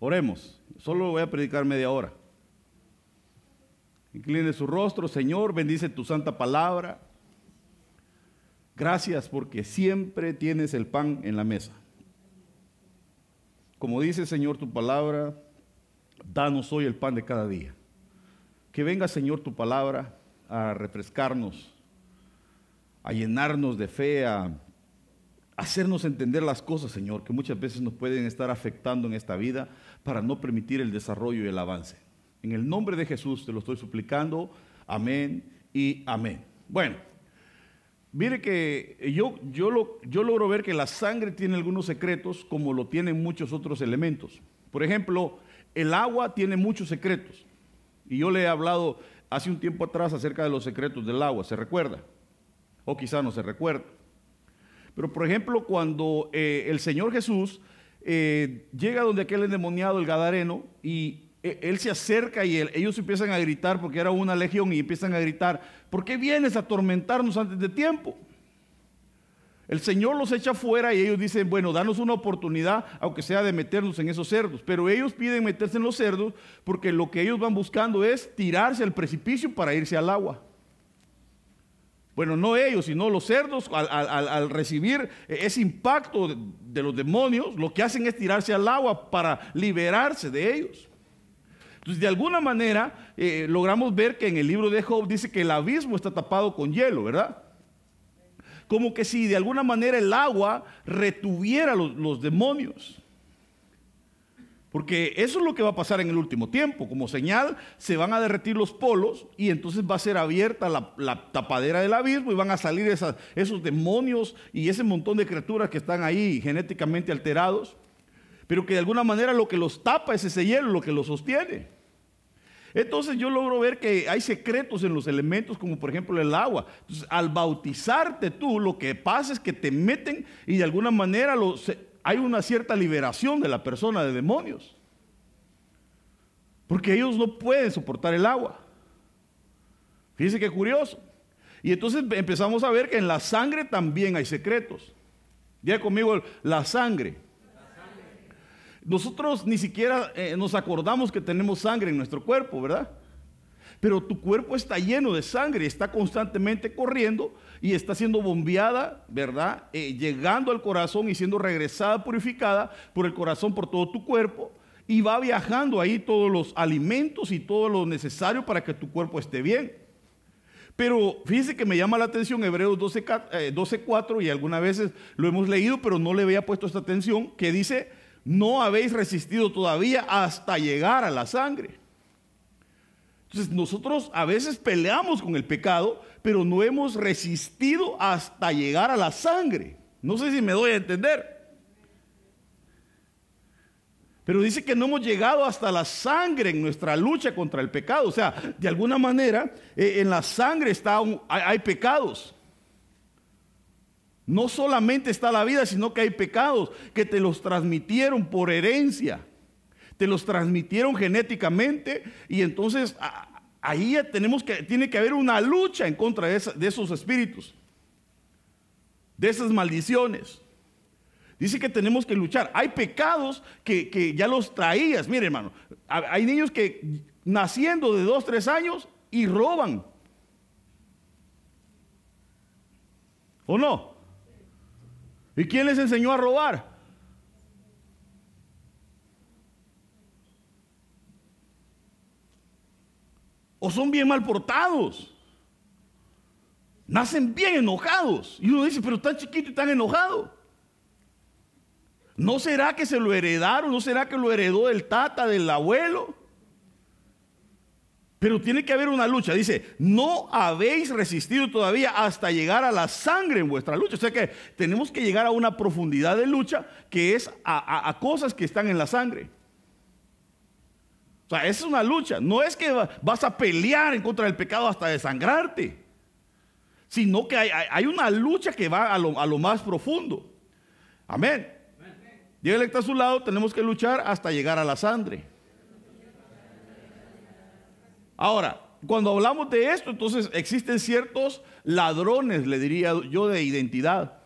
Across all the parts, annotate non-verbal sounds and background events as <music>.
Oremos. Solo voy a predicar media hora. Incline su rostro, Señor, bendice tu santa palabra. Gracias porque siempre tienes el pan en la mesa. Como dice, Señor, tu palabra, danos hoy el pan de cada día. Que venga, Señor, tu palabra a refrescarnos, a llenarnos de fe, a hacernos entender las cosas, Señor, que muchas veces nos pueden estar afectando en esta vida para no permitir el desarrollo y el avance. En el nombre de Jesús te lo estoy suplicando. Amén y amén. Bueno, mire que yo, yo, lo, yo logro ver que la sangre tiene algunos secretos como lo tienen muchos otros elementos. Por ejemplo, el agua tiene muchos secretos. Y yo le he hablado hace un tiempo atrás acerca de los secretos del agua, ¿se recuerda? O quizá no se recuerda. Pero por ejemplo, cuando eh, el Señor Jesús eh, llega donde aquel endemoniado, el Gadareno, y e, él se acerca y ellos empiezan a gritar porque era una legión y empiezan a gritar, ¿por qué vienes a atormentarnos antes de tiempo? El Señor los echa fuera y ellos dicen, bueno, danos una oportunidad, aunque sea de meternos en esos cerdos. Pero ellos piden meterse en los cerdos porque lo que ellos van buscando es tirarse al precipicio para irse al agua. Bueno, no ellos, sino los cerdos, al, recibir ese impacto de, los demonios, lo que hacen es tirarse al agua para liberarse de ellos. Entonces, de alguna manera, eh, logramos ver que en el libro de Job dice que el abismo está tapado con hielo, ¿verdad? Como que si de alguna manera el agua retuviera los demonios. Porque eso es lo que va a pasar en el último tiempo. Como señal, se van a derretir los polos y entonces va a ser abierta la, tapadera del abismo y van a salir esos demonios y ese montón de criaturas que están ahí genéticamente alterados. Pero que de alguna manera lo que los tapa es ese hielo, lo que los sostiene. Entonces yo logro ver que hay secretos en los elementos, como por ejemplo el agua. Entonces, al bautizarte tú, lo que pasa es que te meten y de alguna manera los hay una cierta liberación de la persona de demonios. Porque ellos no pueden soportar el agua. Fíjense qué curioso. Y entonces empezamos a ver que en la sangre también hay secretos. Diga conmigo, la sangre. Nosotros ni siquiera eh, nos acordamos que tenemos sangre en nuestro cuerpo, ¿verdad? Pero tu cuerpo está lleno de sangre, está constantemente corriendo y está siendo bombeada, ¿verdad? Eh, llegando al corazón y siendo regresada, purificada por el corazón, por todo tu cuerpo. Y va viajando ahí todos los alimentos y todo lo necesario para que tu cuerpo esté bien. Pero fíjense que me llama la atención Hebreos 12.4 12, y algunas veces lo hemos leído, pero no le había puesto esta atención, que dice, no habéis resistido todavía hasta llegar a la sangre. Entonces nosotros a veces peleamos con el pecado, pero no hemos resistido hasta llegar a la sangre. No sé si me doy a entender. Pero dice que no hemos llegado hasta la sangre en nuestra lucha contra el pecado. O sea, de alguna manera eh, en la sangre está hay pecados. No solamente está la vida, sino que hay pecados que te los transmitieron por herencia te los transmitieron genéticamente y entonces ahí tenemos que, tiene que haber una lucha en contra de, esos espíritus, de esas maldiciones. Dice que tenemos que luchar. Hay pecados que, ya los traías. Mire, hermano, hay niños que naciendo de dos, tres años y roban. ¿O no? ¿Y quién les enseñó a robar? O son bien mal portados. Nacen bien enojados. Y uno dice, pero tan chiquito y tan enojado. ¿No será que se lo heredaron? ¿No será que lo heredó del tata, del abuelo? Pero tiene que haber una lucha. Dice, no habéis resistido todavía hasta llegar a la sangre en vuestra lucha. O sea que tenemos que llegar a una profundidad de lucha que es a, a cosas que están en la sangre. O sea, es una lucha. No es que vas a pelear en contra del pecado hasta desangrarte, sino que hay, una lucha que va a lo, más profundo. Amén. Dios que está a su lado, tenemos que luchar hasta llegar a la sangre. Ahora, cuando hablamos de esto, entonces existen ciertos ladrones, le diría yo, de identidad.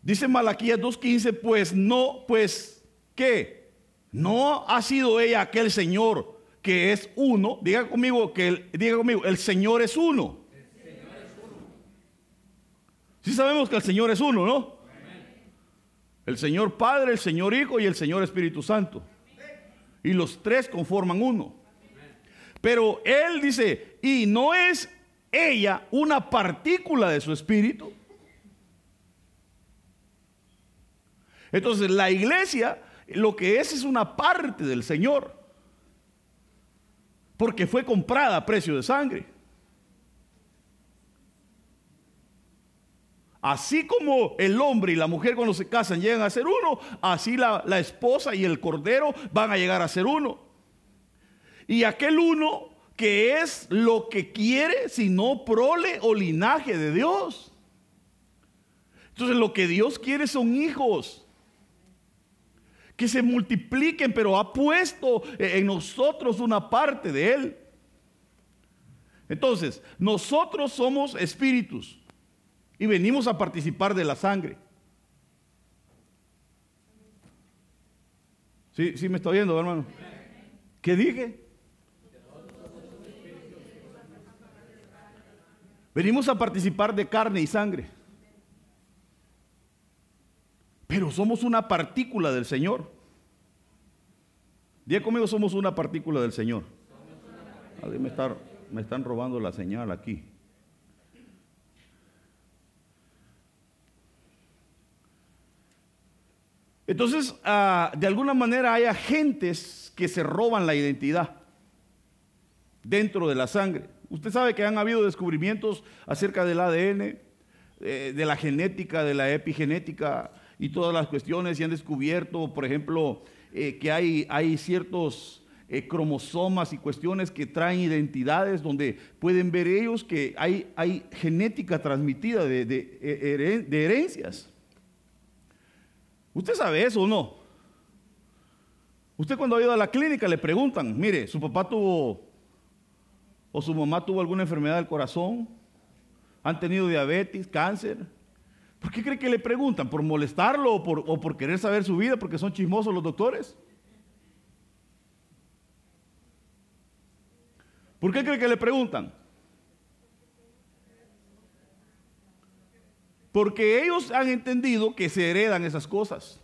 Dice Malaquías 2.15, pues no, pues que no ha sido ella aquel Señor que es uno. Diga conmigo que el, diga conmigo, el Señor es uno. Sí sabemos que el Señor es uno, ¿no? El Señor Padre, el Señor Hijo y el Señor Espíritu Santo. Y los tres conforman uno. Pero Él dice, y no es ella una partícula de su espíritu. Entonces la iglesia lo que es es una parte del Señor. Porque fue comprada a precio de sangre. Así como el hombre y la mujer cuando se casan llegan a ser uno, así la, esposa y el cordero van a llegar a ser uno. Y aquel uno que es lo que quiere, sino prole o linaje de Dios. Entonces lo que Dios quiere son hijos que se multipliquen, pero ha puesto en nosotros una parte de Él. Entonces, nosotros somos espíritus y venimos a participar de la sangre. ¿Sí, sí me está viendo, hermano? ¿Qué dije? Venimos a participar de carne y sangre. Pero somos una partícula del Señor. Diga conmigo, somos una partícula del Señor. me, me están robando la señal aquí. Entonces, ah, de alguna manera hay agentes que se roban la identidad dentro de la sangre. Usted sabe que han habido descubrimientos acerca del ADN, eh, de la genética, de la epigenética, y todas las cuestiones y han descubierto, por ejemplo, eh, que hay, hay ciertos eh, cromosomas y cuestiones que traen identidades donde pueden ver ellos que hay, hay genética transmitida de, de, de herencias. ¿Usted sabe eso o no? Usted cuando ha ido a la clínica le preguntan, mire, su papá tuvo o su mamá tuvo alguna enfermedad del corazón, han tenido diabetes, cáncer, ¿Por qué cree que le preguntan? ¿Por molestarlo o por, querer saber su vida? Porque son chismosos los doctores. ¿Por qué cree que le preguntan? Porque ellos han entendido que se heredan esas cosas.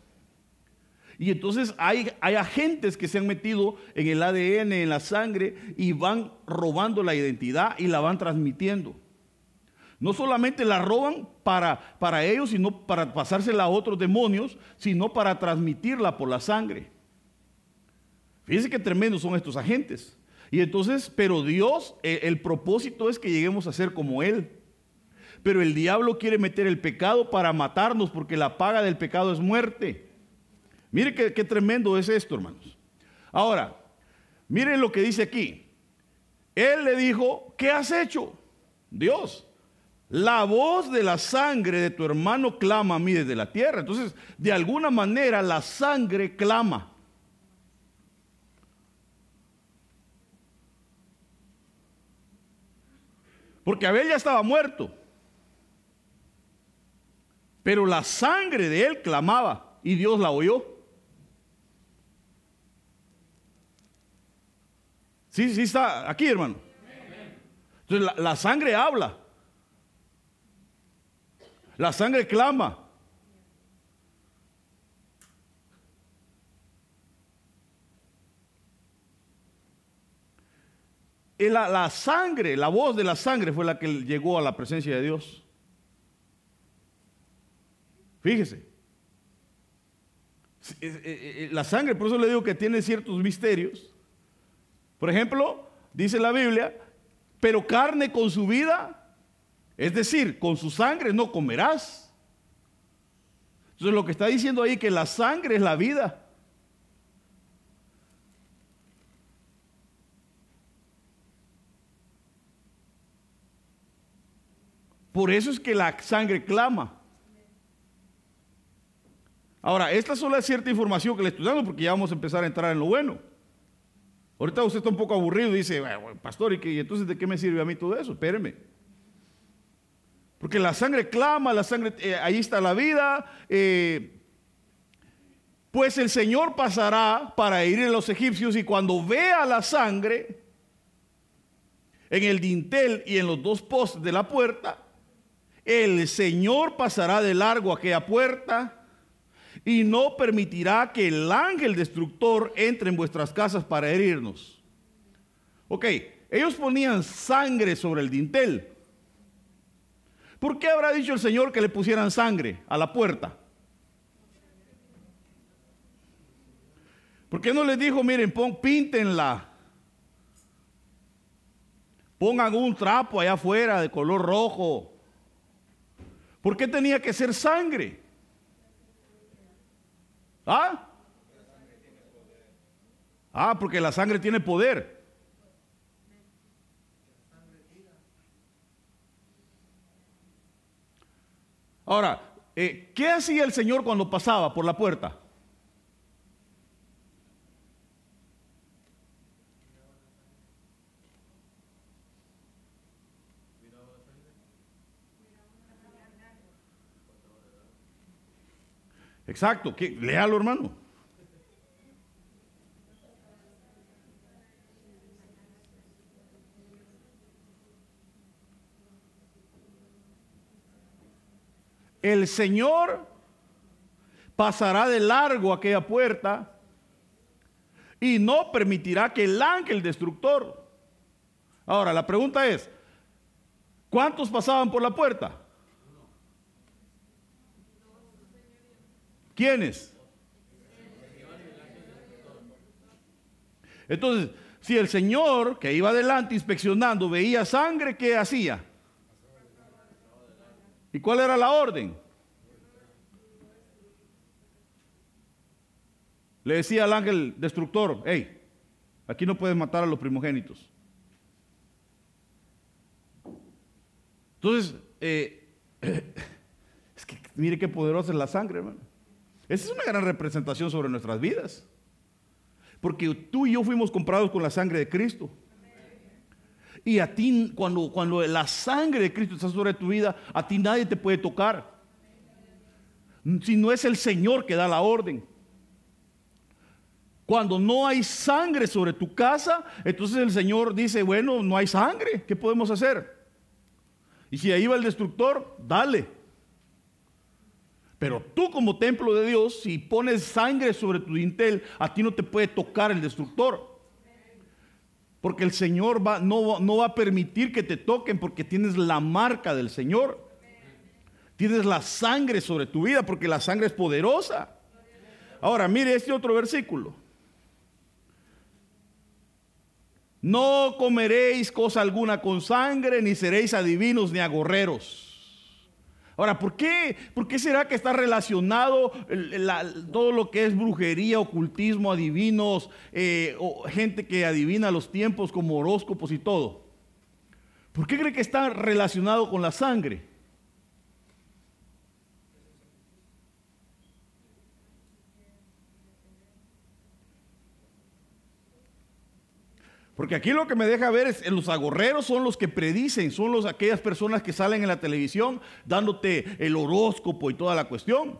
Y entonces hay, hay, agentes que se han metido en el ADN, en la sangre, y van robando la identidad y la van transmitiendo. No solamente la roban para, para ellos, sino para pasársela a otros demonios, sino para transmitirla por la sangre. Fíjense qué tremendos son estos agentes. Y entonces, pero Dios, el, el propósito es que lleguemos a ser como Él. Pero el diablo quiere meter el pecado para matarnos, porque la paga del pecado es muerte. Mire qué, qué tremendo es esto, hermanos. Ahora, miren lo que dice aquí. Él le dijo, ¿qué has hecho? Dios, la voz de la sangre de tu hermano clama a mí desde la tierra. Entonces, de alguna manera la sangre clama. Porque Abel ya estaba muerto. Pero la sangre de él clamaba y Dios la oyó. Sí, sí está aquí, hermano. Entonces la, la sangre habla. La sangre clama. Y la, la, sangre, la voz de la sangre fue la que llegó a la presencia de Dios. Fíjese. La sangre, por eso le digo que tiene ciertos misterios. Por ejemplo, dice la Biblia, pero carne con su vida es decir, con su sangre no comerás. Entonces lo que está diciendo ahí que la sangre es la vida. Por eso es que la sangre clama. Ahora, esta es solo cierta información que le estoy dando porque ya vamos a empezar a entrar en lo bueno. Ahorita usted está un poco aburrido y dice, pastor, ¿y, entonces de qué me sirve a mí todo eso? Espéreme. Porque la sangre clama, la sangre, eh, ahí está la vida. Eh, Pues el Señor pasará para ir a los egipcios y cuando vea la sangre en el dintel y en los dos postes de la puerta, el Señor pasará de largo aquella puerta y no permitirá que el ángel destructor entre en vuestras casas para herirnos. Ok, ellos ponían sangre sobre el dintel. ¿Por qué habrá dicho el Señor que le pusieran sangre a la puerta? ¿Por qué no les dijo, miren, pon, píntenla? Pongan un trapo allá afuera de color rojo. ¿Por qué tenía que ser sangre? ¿Ah? Ah, porque la sangre tiene poder. Ahora, eh, ¿qué hacía el Señor cuando pasaba por la puerta? Exacto, léalo hermano. El Señor pasará de largo aquella puerta y no permitirá que el ángel destructor. Ahora, la pregunta es, ¿cuántos pasaban por la puerta? ¿Quiénes? Entonces, si el Señor que iba adelante inspeccionando veía sangre, ¿qué hacía? ¿Y cuál era la orden? Le decía al ángel destructor, hey, aquí no puedes matar a los primogénitos. Entonces, eh, <laughs> es que mire qué poderosa es la sangre, hermano. Esa es una gran representación sobre nuestras vidas. Porque tú y yo fuimos comprados con la sangre de Cristo. Y a ti, cuando, cuando la sangre de Cristo está sobre tu vida, a ti nadie te puede tocar. Si no es el Señor que da la orden. Cuando no hay sangre sobre tu casa, entonces el Señor dice, bueno, no hay sangre, ¿qué podemos hacer? Y si ahí va el destructor, dale. Pero tú como templo de Dios, si pones sangre sobre tu dintel, a ti no te puede tocar el destructor. Porque el Señor va, no, no va a permitir que te toquen porque tienes la marca del Señor. Tienes la sangre sobre tu vida porque la sangre es poderosa. Ahora, mire este otro versículo. No comeréis cosa alguna con sangre, ni seréis adivinos ni agorreros Ahora, ¿por qué? ¿Por qué será que está relacionado todo lo que es brujería, ocultismo, adivinos, eh, o gente que adivina los tiempos como horóscopos y todo? ¿Por qué cree que está relacionado con la sangre? Porque aquí lo que me deja ver es, los agorreros son los que predicen, son los, aquellas personas que salen en la televisión dándote el horóscopo y toda la cuestión.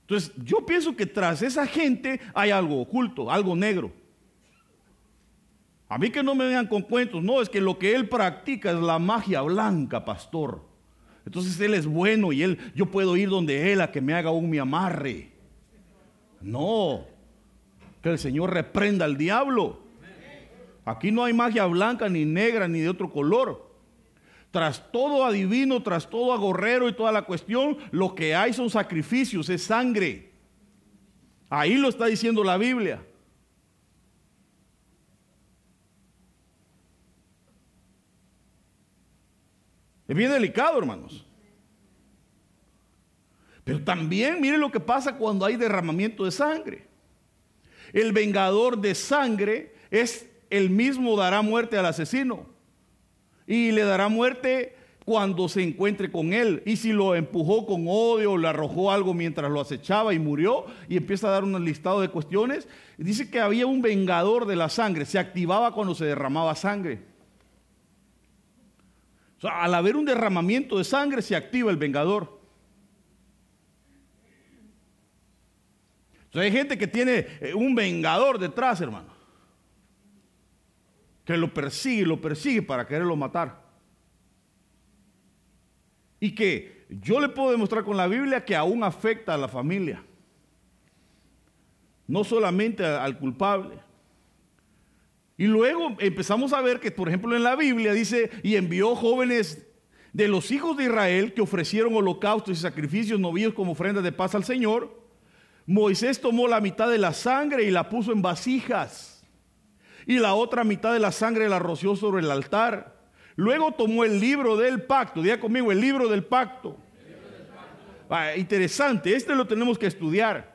Entonces, yo pienso que tras esa gente hay algo oculto, algo negro. A mí que no me vengan con cuentos, no, es que lo que él practica es la magia blanca, pastor. Entonces él es bueno y él, yo puedo ir donde él a que me haga un mi amarre. No, que el Señor reprenda al diablo. Aquí no hay magia blanca, ni negra, ni de otro color. Tras todo adivino, tras todo agorrero y toda la cuestión, lo que hay son sacrificios, es sangre. Ahí lo está diciendo la Biblia. Es bien delicado, hermanos. Pero también mire lo que pasa cuando hay derramamiento de sangre. El vengador de sangre es el mismo dará muerte al asesino. Y le dará muerte cuando se encuentre con él. Y si lo empujó con odio o le arrojó algo mientras lo acechaba y murió, y empieza a dar un listado de cuestiones, dice que había un vengador de la sangre, se activaba cuando se derramaba sangre. al haber un derramamiento de sangre, se activa el vengador. Hay gente que tiene eh, un vengador detrás, hermano. Que lo persigue, lo persigue para quererlo matar. Y que yo le puedo demostrar con la Biblia que aún afecta a la familia. No solamente al culpable. Y luego empezamos a ver que, por ejemplo, en la Biblia dice, y envió jóvenes de los hijos de Israel que ofrecieron holocaustos y sacrificios novillos como ofrenda de paz al Señor. Moisés tomó la mitad de la sangre y la puso en vasijas. Y la otra mitad de la sangre la roció sobre el altar. Luego tomó el libro del pacto. Diga conmigo, el libro del pacto. Ah, interesante, este lo tenemos que estudiar.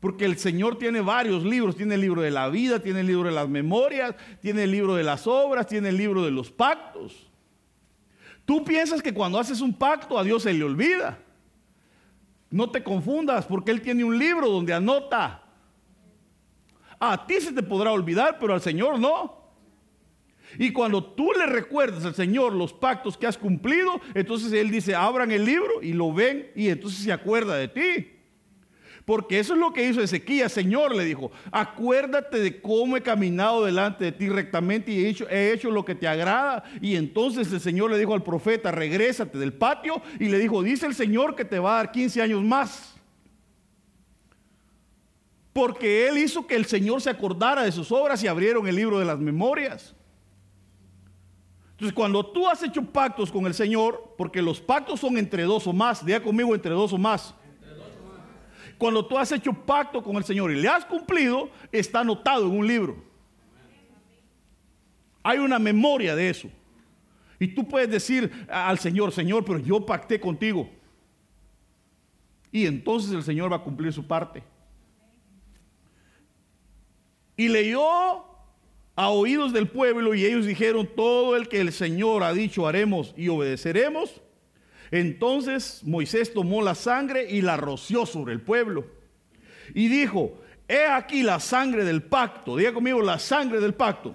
Porque el Señor tiene varios libros. Tiene el libro de la vida, tiene el libro de las memorias, tiene el libro de las obras, tiene el libro de los pactos. Tú piensas que cuando haces un pacto a Dios se le olvida. No te confundas porque Él tiene un libro donde anota. A ti se te podrá olvidar, pero al Señor no. Y cuando tú le recuerdas al Señor los pactos que has cumplido, entonces Él dice, abran el libro y lo ven y entonces se acuerda de ti. Porque eso es lo que hizo Ezequías, Señor, le dijo, acuérdate de cómo he caminado delante de ti rectamente y he hecho, he hecho lo que te agrada. Y entonces el Señor le dijo al profeta, regrésate del patio y le dijo, dice el Señor que te va a dar 15 años más. Porque Él hizo que el Señor se acordara de sus obras y abrieron el libro de las memorias. Entonces, cuando tú has hecho pactos con el Señor, porque los pactos son entre dos o más, diga conmigo entre dos o más. Cuando tú has hecho pacto con el Señor y le has cumplido, está anotado en un libro. Hay una memoria de eso. Y tú puedes decir al Señor, Señor, pero yo pacté contigo. Y entonces el Señor va a cumplir su parte. Y leyó a oídos del pueblo y ellos dijeron, todo el que el Señor ha dicho haremos y obedeceremos. Entonces Moisés tomó la sangre y la roció sobre el pueblo. Y dijo, he aquí la sangre del pacto, diga conmigo la sangre del pacto,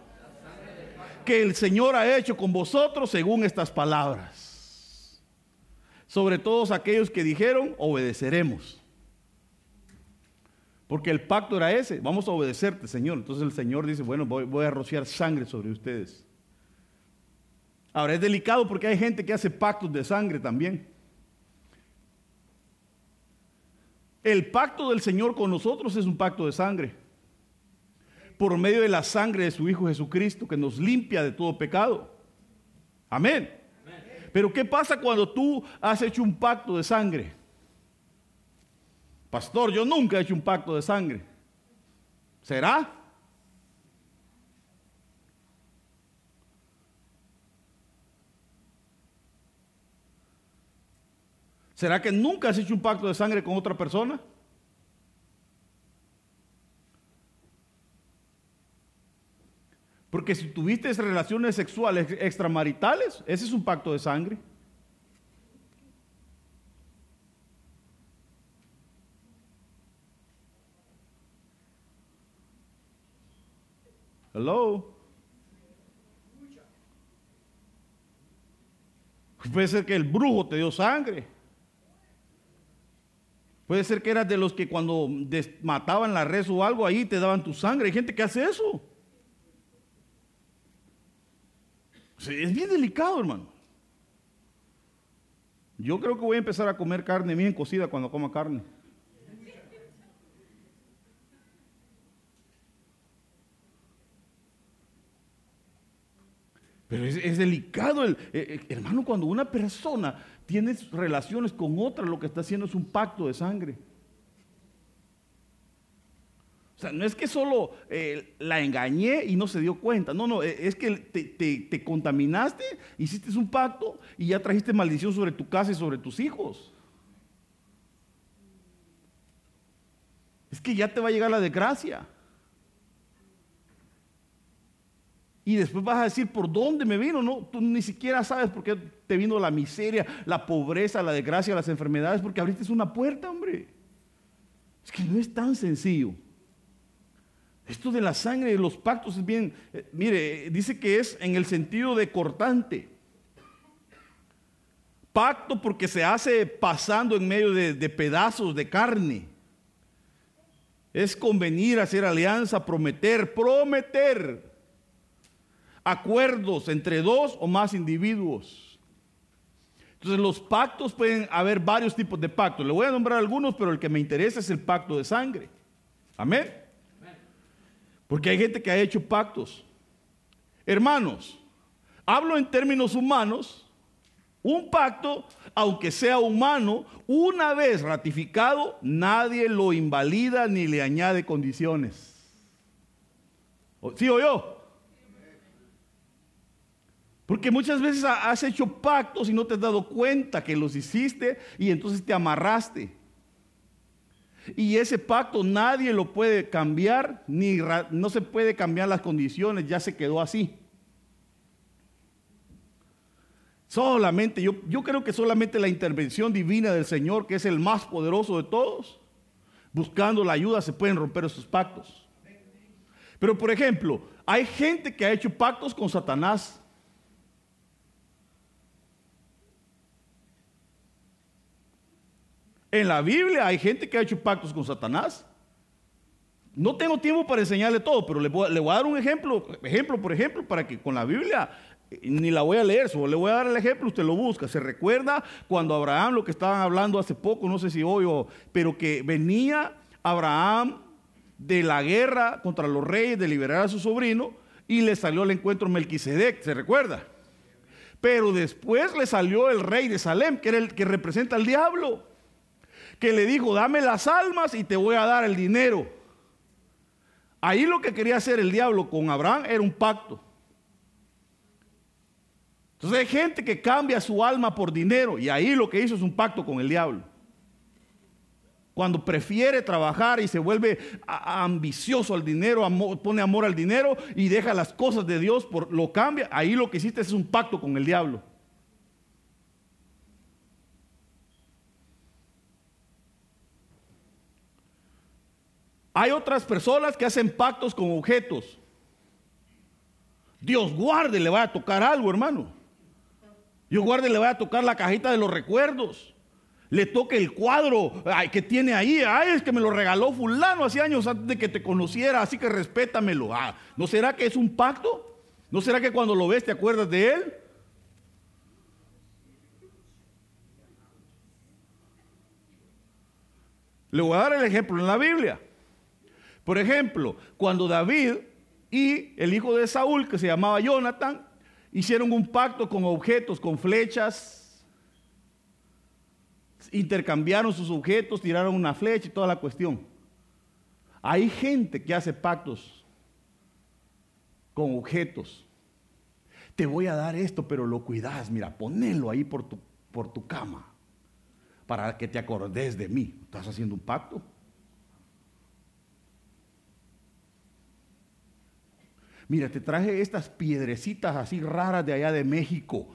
que el Señor ha hecho con vosotros según estas palabras. Sobre todos aquellos que dijeron, obedeceremos. Porque el pacto era ese, vamos a obedecerte, Señor. Entonces el Señor dice, bueno, voy, voy a rociar sangre sobre ustedes. Ahora es delicado porque hay gente que hace pactos de sangre también. El pacto del Señor con nosotros es un pacto de sangre. Por medio de la sangre de su Hijo Jesucristo que nos limpia de todo pecado. Amén. Pero ¿qué pasa cuando tú has hecho un pacto de sangre? Pastor, yo nunca he hecho un pacto de sangre. ¿Será? ¿Será que nunca has hecho un pacto de sangre con otra persona? Porque si tuviste relaciones sexuales extramaritales, ese es un pacto de sangre. Hello. Puede ser que el brujo te dio sangre. Puede ser que eras de los que cuando mataban la res o algo ahí te daban tu sangre. Hay gente que hace eso. Es bien delicado, hermano. Yo creo que voy a empezar a comer carne bien cocida cuando coma carne. Pero es, delicado, el, eh, eh, hermano, cuando una persona tienes relaciones con otra, lo que está haciendo es un pacto de sangre. O sea, no es que solo eh, la engañé y no se dio cuenta. No, no, es que te, te, contaminaste, hiciste un pacto y ya trajiste maldición sobre tu casa y sobre tus hijos. Es que ya te va a llegar la desgracia. Y después vas a decir, ¿por dónde me vino? No, tú ni siquiera sabes por qué te vino la miseria, la pobreza, la desgracia, las enfermedades, porque abriste una puerta, hombre. Es que no es tan sencillo. Esto de la sangre y los pactos es bien, eh, mire, dice que es en el sentido de cortante. Pacto porque se hace pasando en medio de pedazos de carne. Es convenir, hacer alianza, prometer, prometer acuerdos entre dos o más individuos. Entonces los pactos pueden haber varios tipos de pactos. Le voy a nombrar algunos, pero el que me interesa es el pacto de sangre. Amén. Porque hay gente que ha hecho pactos. Hermanos, hablo en términos humanos. Un pacto, aunque sea humano, una vez ratificado, nadie lo invalida ni le añade condiciones. ¿Sí o yo? Porque muchas veces has hecho pactos y no te has dado cuenta que los hiciste y entonces te amarraste. Y ese pacto nadie lo puede cambiar, ni no se puede cambiar las condiciones, ya se quedó así. Solamente, yo, yo creo que solamente la intervención divina del Señor, que es el más poderoso de todos, buscando la ayuda, se pueden romper esos pactos. Pero por ejemplo, hay gente que ha hecho pactos con Satanás. En la Biblia hay gente que ha hecho pactos con Satanás. No tengo tiempo para enseñarle todo, pero le voy, a dar un ejemplo, ejemplo por ejemplo, para que con la Biblia eh, ni la voy a leer, solo le voy a dar el ejemplo, usted lo busca. Se recuerda cuando Abraham, lo que estaban hablando hace poco, no sé si hoy o, pero que venía Abraham de la guerra contra los reyes de liberar a su sobrino y le salió al encuentro Melquisedec, ¿se recuerda? Pero después le salió el rey de Salem, que era el que representa al diablo que le dijo, dame las almas y te voy a dar el dinero. Ahí lo que quería hacer el diablo con Abraham era un pacto. Entonces hay gente que cambia su alma por dinero y ahí lo que hizo es un pacto con el diablo. Cuando prefiere trabajar y se vuelve ambicioso al dinero, pone amor al dinero y deja las cosas de Dios, por, lo cambia, ahí lo que hiciste es un pacto con el diablo. Hay otras personas que hacen pactos con objetos. Dios guarde, le va a tocar algo, hermano. Dios guarde, le va a tocar la cajita de los recuerdos. Le toque el cuadro que tiene ahí. Ay, es que me lo regaló fulano hace años antes de que te conociera, así que respétamelo. Ah, ¿No será que es un pacto? ¿No será que cuando lo ves te acuerdas de él? Le voy a dar el ejemplo en la Biblia. Por ejemplo, cuando David y el hijo de Saúl, que se llamaba Jonathan, hicieron un pacto con objetos, con flechas, intercambiaron sus objetos, tiraron una flecha y toda la cuestión. Hay gente que hace pactos con objetos. Te voy a dar esto, pero lo cuidas, mira, ponelo ahí por tu, por tu cama para que te acordes de mí. ¿Estás haciendo un pacto? Mira, te traje estas piedrecitas así raras de allá de México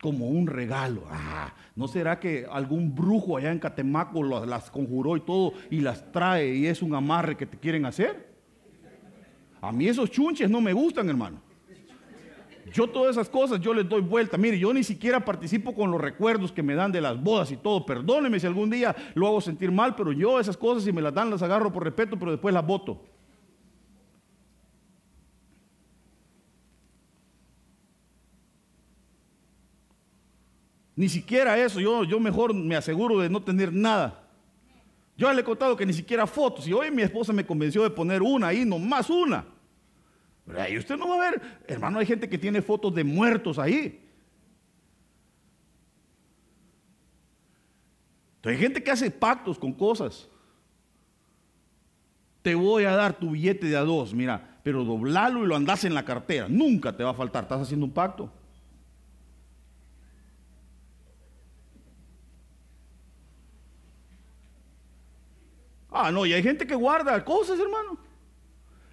como un regalo. Ah, ¿no será que algún brujo allá en Catemaco las conjuró y todo y las trae y es un amarre que te quieren hacer? A mí esos chunches no me gustan, hermano. Yo todas esas cosas yo les doy vuelta. Mire, yo ni siquiera participo con los recuerdos que me dan de las bodas y todo. Perdóneme si algún día lo hago sentir mal, pero yo esas cosas si me las dan las agarro por respeto, pero después las voto. Ni siquiera eso, yo, yo mejor me aseguro de no tener nada. Yo le he contado que ni siquiera fotos. Y hoy mi esposa me convenció de poner una ahí, nomás una. Pero ahí usted no va a ver, hermano, hay gente que tiene fotos de muertos ahí. hay gente que hace pactos con cosas. Te voy a dar tu billete de a dos, mira, pero doblalo y lo andas en la cartera. Nunca te va a faltar. Estás haciendo un pacto. Ah, no, y hay gente que guarda cosas, hermano.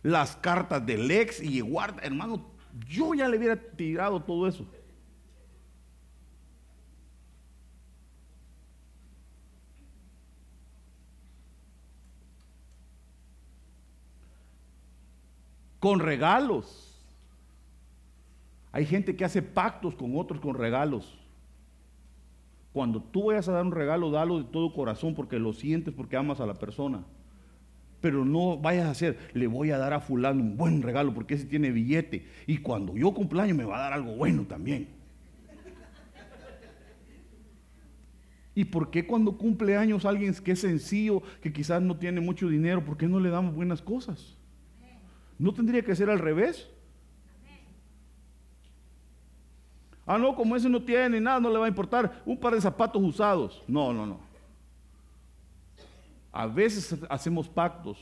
Las cartas del ex y guarda, hermano, yo ya le hubiera tirado todo eso. Con regalos. Hay gente que hace pactos con otros con regalos. Cuando tú vayas a dar un regalo, dalo de todo corazón porque lo sientes, porque amas a la persona. pero no vayas a hacer, le voy a dar a fulano un buen regalo porque ese tiene billete y cuando yo cumpleaños me va a dar algo bueno también. ¿Y por qué cuando cumple años alguien que es sencillo, que quizás no tiene mucho dinero, por qué no le damos buenas cosas? ¿No tendría que ser al revés? Ah, no, como ese no tiene nada, no le va a importar un par de zapatos usados. No, no, no. A veces hacemos pactos.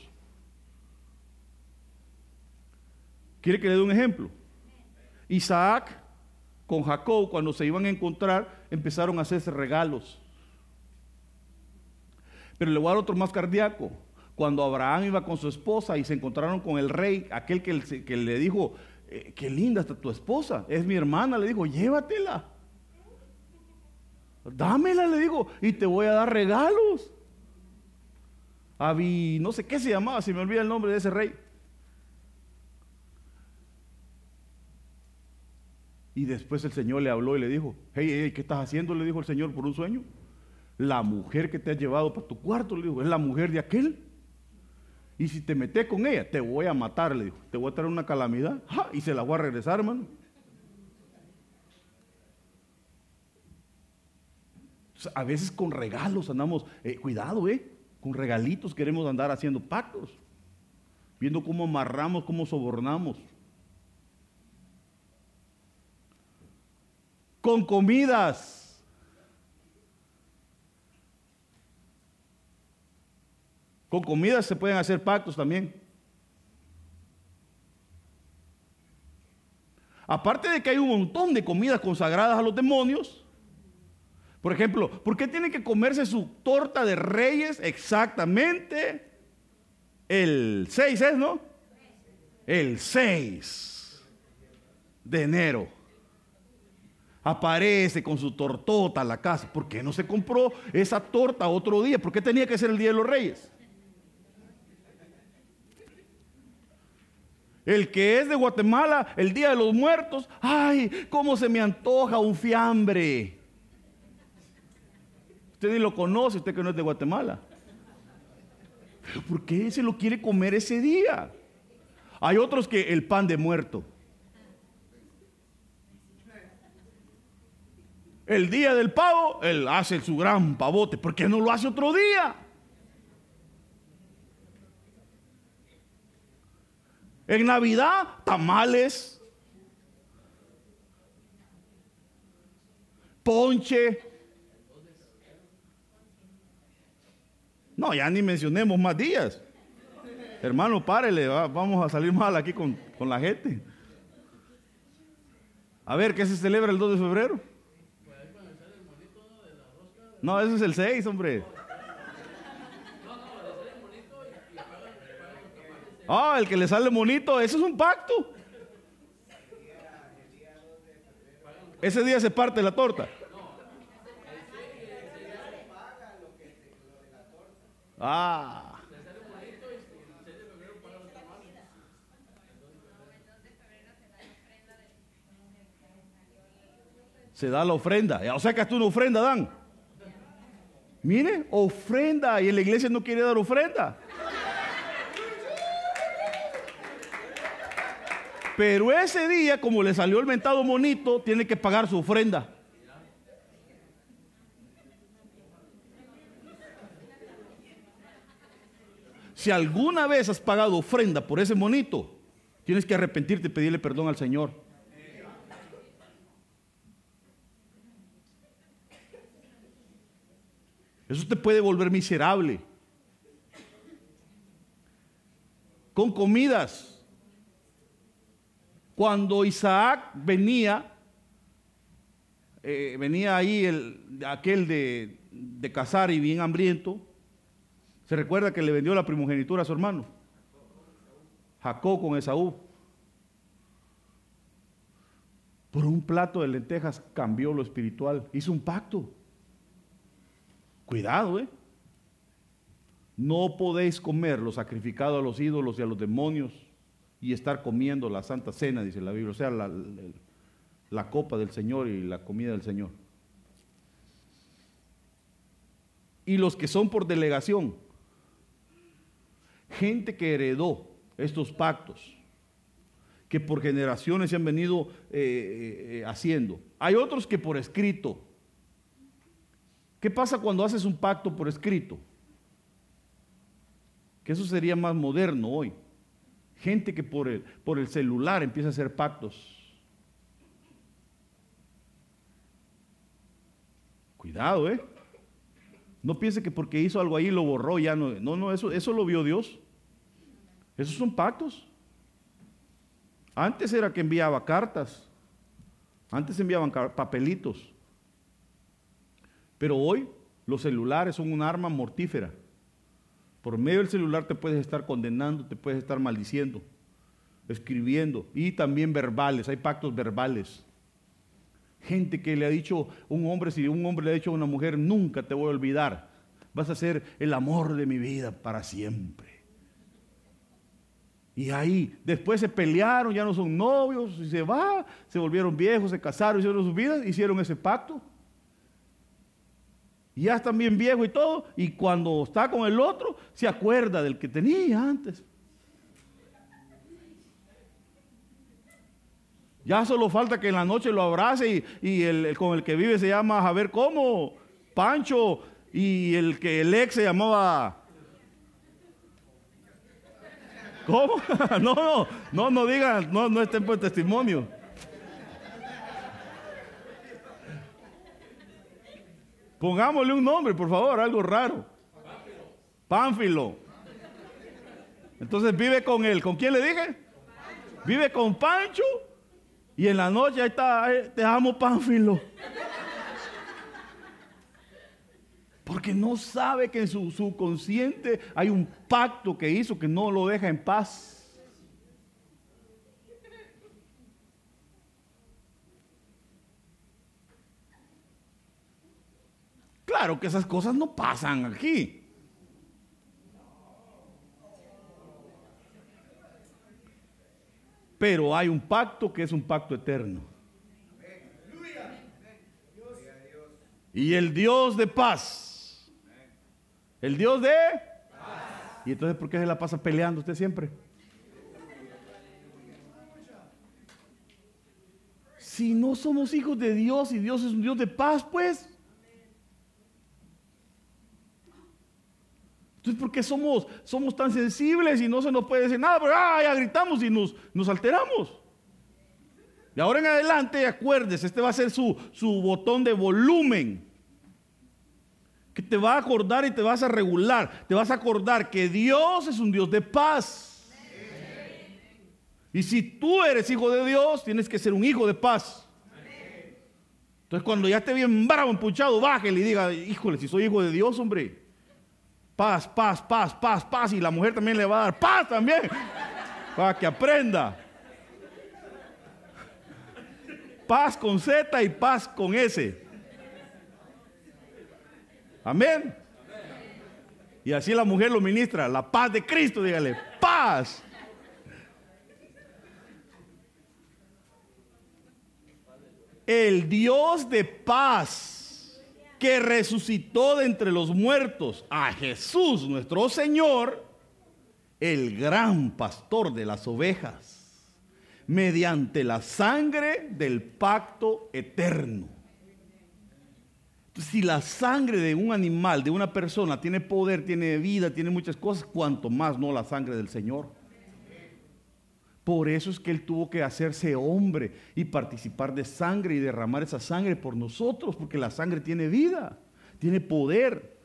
¿Quiere que le dé un ejemplo? Isaac con Jacob, cuando se iban a encontrar, empezaron a hacerse regalos. Pero le voy a dar otro más cardíaco. Cuando Abraham iba con su esposa y se encontraron con el rey, aquel que, que le dijo, eh, qué linda está tu esposa, es mi hermana, le dijo, llévatela. Dámela, le digo, y te voy a dar regalos. Abi, no sé qué se llamaba, si me olvida el nombre de ese rey. Y después el Señor le habló y le dijo, hey, hey, ¿qué estás haciendo? Le dijo el Señor por un sueño. La mujer que te has llevado para tu cuarto, le dijo, es la mujer de aquel. Y si te metes con ella, te voy a matar, le dijo. Te voy a traer una calamidad. Y se la voy a regresar, hermano. A veces con regalos andamos, eh, cuidado, eh, con regalitos queremos andar haciendo pactos, viendo cómo amarramos, cómo sobornamos. Con comidas Con comida se pueden hacer pactos también. Aparte de que hay un montón de comidas consagradas a los demonios. Por ejemplo, ¿por qué tiene que comerse su torta de reyes exactamente el 6 es, no? El 6 de enero. Aparece con su tortota a la casa. ¿Por qué no se compró esa torta otro día? ¿Por qué tenía que ser el día de los reyes? El que es de Guatemala, el Día de los Muertos, ay, cómo se me antoja un fiambre. Usted ni lo conoce, usted que no es de Guatemala. ¿por qué se lo quiere comer ese día? Hay otros que el pan de muerto. El día del pavo, él hace su gran pavote. ¿Por qué no lo hace otro día? En Navidad, tamales, ponche. No, ya ni mencionemos más días. Hermano, párele, vamos a salir mal aquí con, con la gente. A ver, ¿qué se celebra el 2 de febrero? No, ese es el 6, hombre. Ah, el que le sale bonito, ese es un pacto. Ese día se parte la torta. Ah. Se da la ofrenda. O sea que hasta una ofrenda dan. Mire, ofrenda. Y en la iglesia no quiere dar ofrenda. Pero ese día, como le salió el mentado monito, tiene que pagar su ofrenda. Si alguna vez has pagado ofrenda por ese monito, tienes que arrepentirte y pedirle perdón al Señor. Eso te puede volver miserable. Con comidas cuando Isaac venía, eh, venía ahí el, aquel de, de cazar y bien hambriento, se recuerda que le vendió la primogenitura a su hermano, Jacob con Esaú. Por un plato de lentejas cambió lo espiritual, hizo un pacto. Cuidado, ¿eh? No podéis comer lo sacrificado a los ídolos y a los demonios y estar comiendo la Santa Cena, dice la Biblia, o sea, la, la copa del Señor y la comida del Señor. Y los que son por delegación. gente que heredó estos pactos, que por generaciones se han venido eh, eh, eh, haciendo. Hay otros que por escrito. ¿Qué pasa cuando haces un pacto por escrito? Que eso sería más moderno hoy. Gente que por el, por el celular empieza a hacer pactos. Cuidado, ¿eh? No piense que porque hizo algo ahí lo borró, ya no. No, no, eso, eso lo vio Dios. Esos son pactos. Antes era que enviaba cartas. Antes enviaban papelitos. Pero hoy los celulares son un arma mortífera. Por medio del celular te puedes estar condenando, te puedes estar maldiciendo, escribiendo y también verbales. Hay pactos verbales. Gente que le ha dicho un hombre, si un hombre le ha dicho a una mujer, nunca te voy a olvidar. Vas a ser el amor de mi vida para siempre. Y ahí, después se pelearon, ya no son novios, y se va, se volvieron viejos, se casaron, hicieron sus vidas, hicieron ese pacto. Y ya están bien viejos y todo, y cuando está con el otro, se acuerda del que tenía antes. Ya solo falta que en la noche lo abrace y, el, con el que vive se llama Javier ¿cómo? Pancho y el que el ex se llamaba ¿Cómo? <laughs> No, no, no, no digan, no, no estén por testimonio. Pongámosle un nombre, por favor, algo raro. Pánfilo. Entonces vive con él. ¿Con quién le dije? Vive con Pancho y en la noche ahí está, te amo Pánfilo. Porque no sabe que en su subconsciente hay un pacto que hizo que no lo deja en paz. Claro que esas cosas no pasan aquí. Pero hay un pacto que es un pacto eterno. Y el Dios de paz. El Dios de paz. Y entonces, ¿por qué se la pasa peleando usted siempre? Si no somos hijos de Dios y Dios es un Dios de paz, pues. Entonces, ¿por qué somos, somos tan sensibles y no se nos puede decir nada? Pero ah, ya gritamos y nos, nos alteramos. De ahora en adelante, acuérdese, este va a ser su, su botón de volumen. Que te va a acordar y te vas a regular. Te vas a acordar que Dios es un Dios de paz. Y si tú eres hijo de Dios, tienes que ser un hijo de paz. Entonces, cuando ya esté bien bravo, empuchado, bájale y diga: Híjole, si soy hijo de Dios, hombre. Paz, paz, paz, paz, paz. Y la mujer también le va a dar paz también. Para que aprenda. Paz con Z y paz con S. Amén. Y así la mujer lo ministra. La paz de Cristo, dígale. Paz. El Dios de paz que resucitó de entre los muertos a Jesús nuestro Señor, el gran pastor de las ovejas, mediante la sangre del pacto eterno. si la sangre de un animal, de una persona, tiene poder, tiene vida, tiene muchas cosas, cuanto más no la sangre del Señor. Por eso es que Él tuvo que hacerse hombre y participar de sangre y derramar esa sangre por nosotros, porque la sangre tiene vida, tiene poder,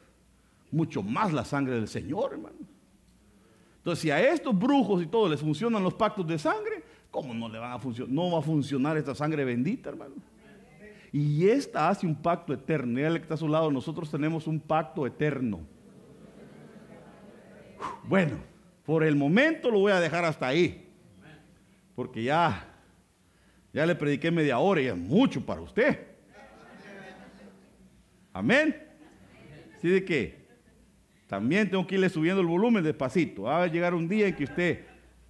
mucho más la sangre del Señor, hermano. Entonces, si a estos brujos y todo les funcionan los pactos de sangre, ¿cómo no le van a funcionar? No va a funcionar esta sangre bendita, hermano. Y esta hace un pacto eterno. Él que está a su lado, nosotros tenemos un pacto eterno. Bueno, por el momento lo voy a dejar hasta ahí porque ya, ya le prediqué media hora y es mucho para usted. Amén. Así de que también tengo que irle subiendo el volumen despacito. Va a llegar un día en que usted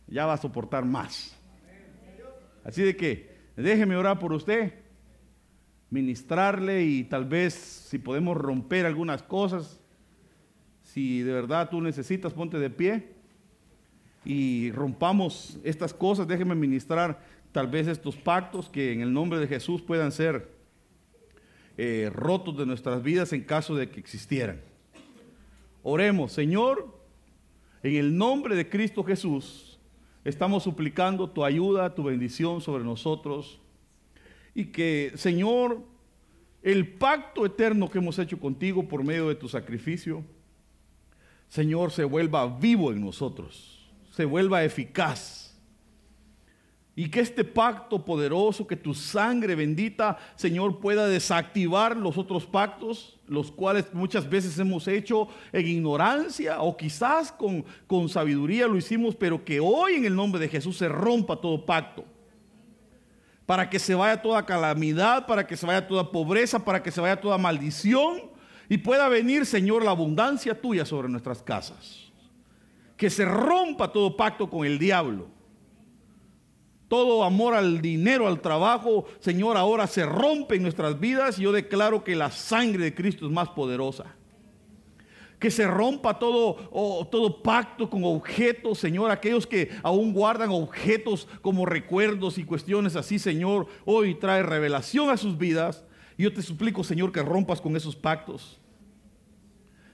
ya va a soportar más. Así de que déjeme orar por usted, ministrarle y tal vez si podemos romper algunas cosas, si de verdad tú necesitas, ponte de pie. Y rompamos estas cosas. Déjenme ministrar tal vez estos pactos que en el nombre de Jesús puedan ser eh, rotos de nuestras vidas en caso de que existieran. Oremos, Señor, en el nombre de Cristo Jesús, estamos suplicando tu ayuda, tu bendición sobre nosotros y que, Señor, el pacto eterno que hemos hecho contigo por medio de tu sacrificio, Señor, se vuelva vivo en nosotros, se vuelva eficaz y que este pacto poderoso, que tu sangre bendita, Señor, pueda desactivar los otros pactos, los cuales muchas veces hemos hecho en ignorancia o quizás con, con sabiduría lo hicimos, pero que hoy en el nombre de Jesús se rompa todo pacto. Para que se vaya toda calamidad, para que se vaya toda pobreza, para que se vaya toda maldición y pueda venir, Señor, la abundancia tuya sobre nuestras casas. Que se rompa todo pacto con el diablo todo amor al dinero, al trabajo, Señor, ahora se rompe en nuestras vidas y yo declaro que la sangre de Cristo es más poderosa. Que se rompa todo, todo pacto con objetos, Señor. Aquellos que aún guardan objetos como recuerdos y cuestiones así, Señor, hoy trae revelación a sus vidas. Yo te suplico, Señor, que rompas con esos pactos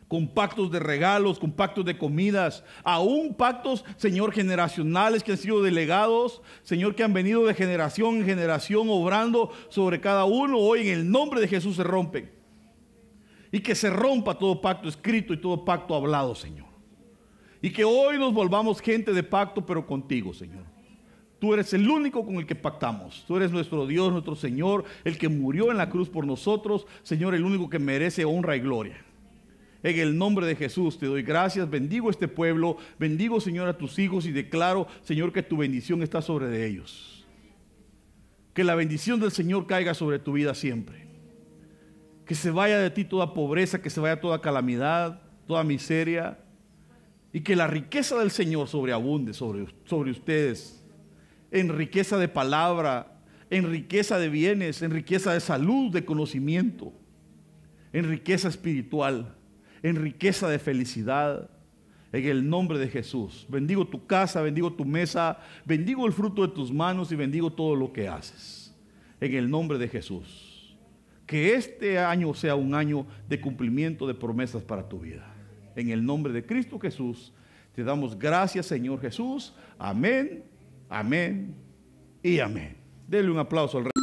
con pactos de regalos, con pactos de comidas, aún pactos, Señor, generacionales que han sido delegados, Señor, que han venido de generación en generación obrando sobre cada uno, hoy en el nombre de Jesús se rompen. Y que se rompa todo pacto escrito y todo pacto hablado, Señor. Y que hoy nos volvamos gente de pacto, pero contigo, Señor. Tú eres el único con el que pactamos. Tú eres nuestro Dios, nuestro Señor, el que murió en la cruz por nosotros. Señor, el único que merece honra y gloria. En el nombre de Jesús te doy gracias, bendigo este pueblo, bendigo Señor a tus hijos y declaro Señor que tu bendición está sobre de ellos. Que la bendición del Señor caiga sobre tu vida siempre. Que se vaya de ti toda pobreza, que se vaya toda calamidad, toda miseria. Y que la riqueza del Señor sobreabunde sobre, sobre ustedes. En riqueza de palabra, en riqueza de bienes, en riqueza de salud, de conocimiento, en riqueza espiritual en riqueza de felicidad. En el nombre de Jesús. Bendigo tu casa, bendigo tu mesa, bendigo el fruto de tus manos y bendigo todo lo que haces. En el nombre de Jesús. Que este año sea un año de cumplimiento de promesas para tu vida. En el nombre de Cristo Jesús. Te damos gracias, Señor Jesús. Amén, amén y amén. Denle un aplauso al Rey.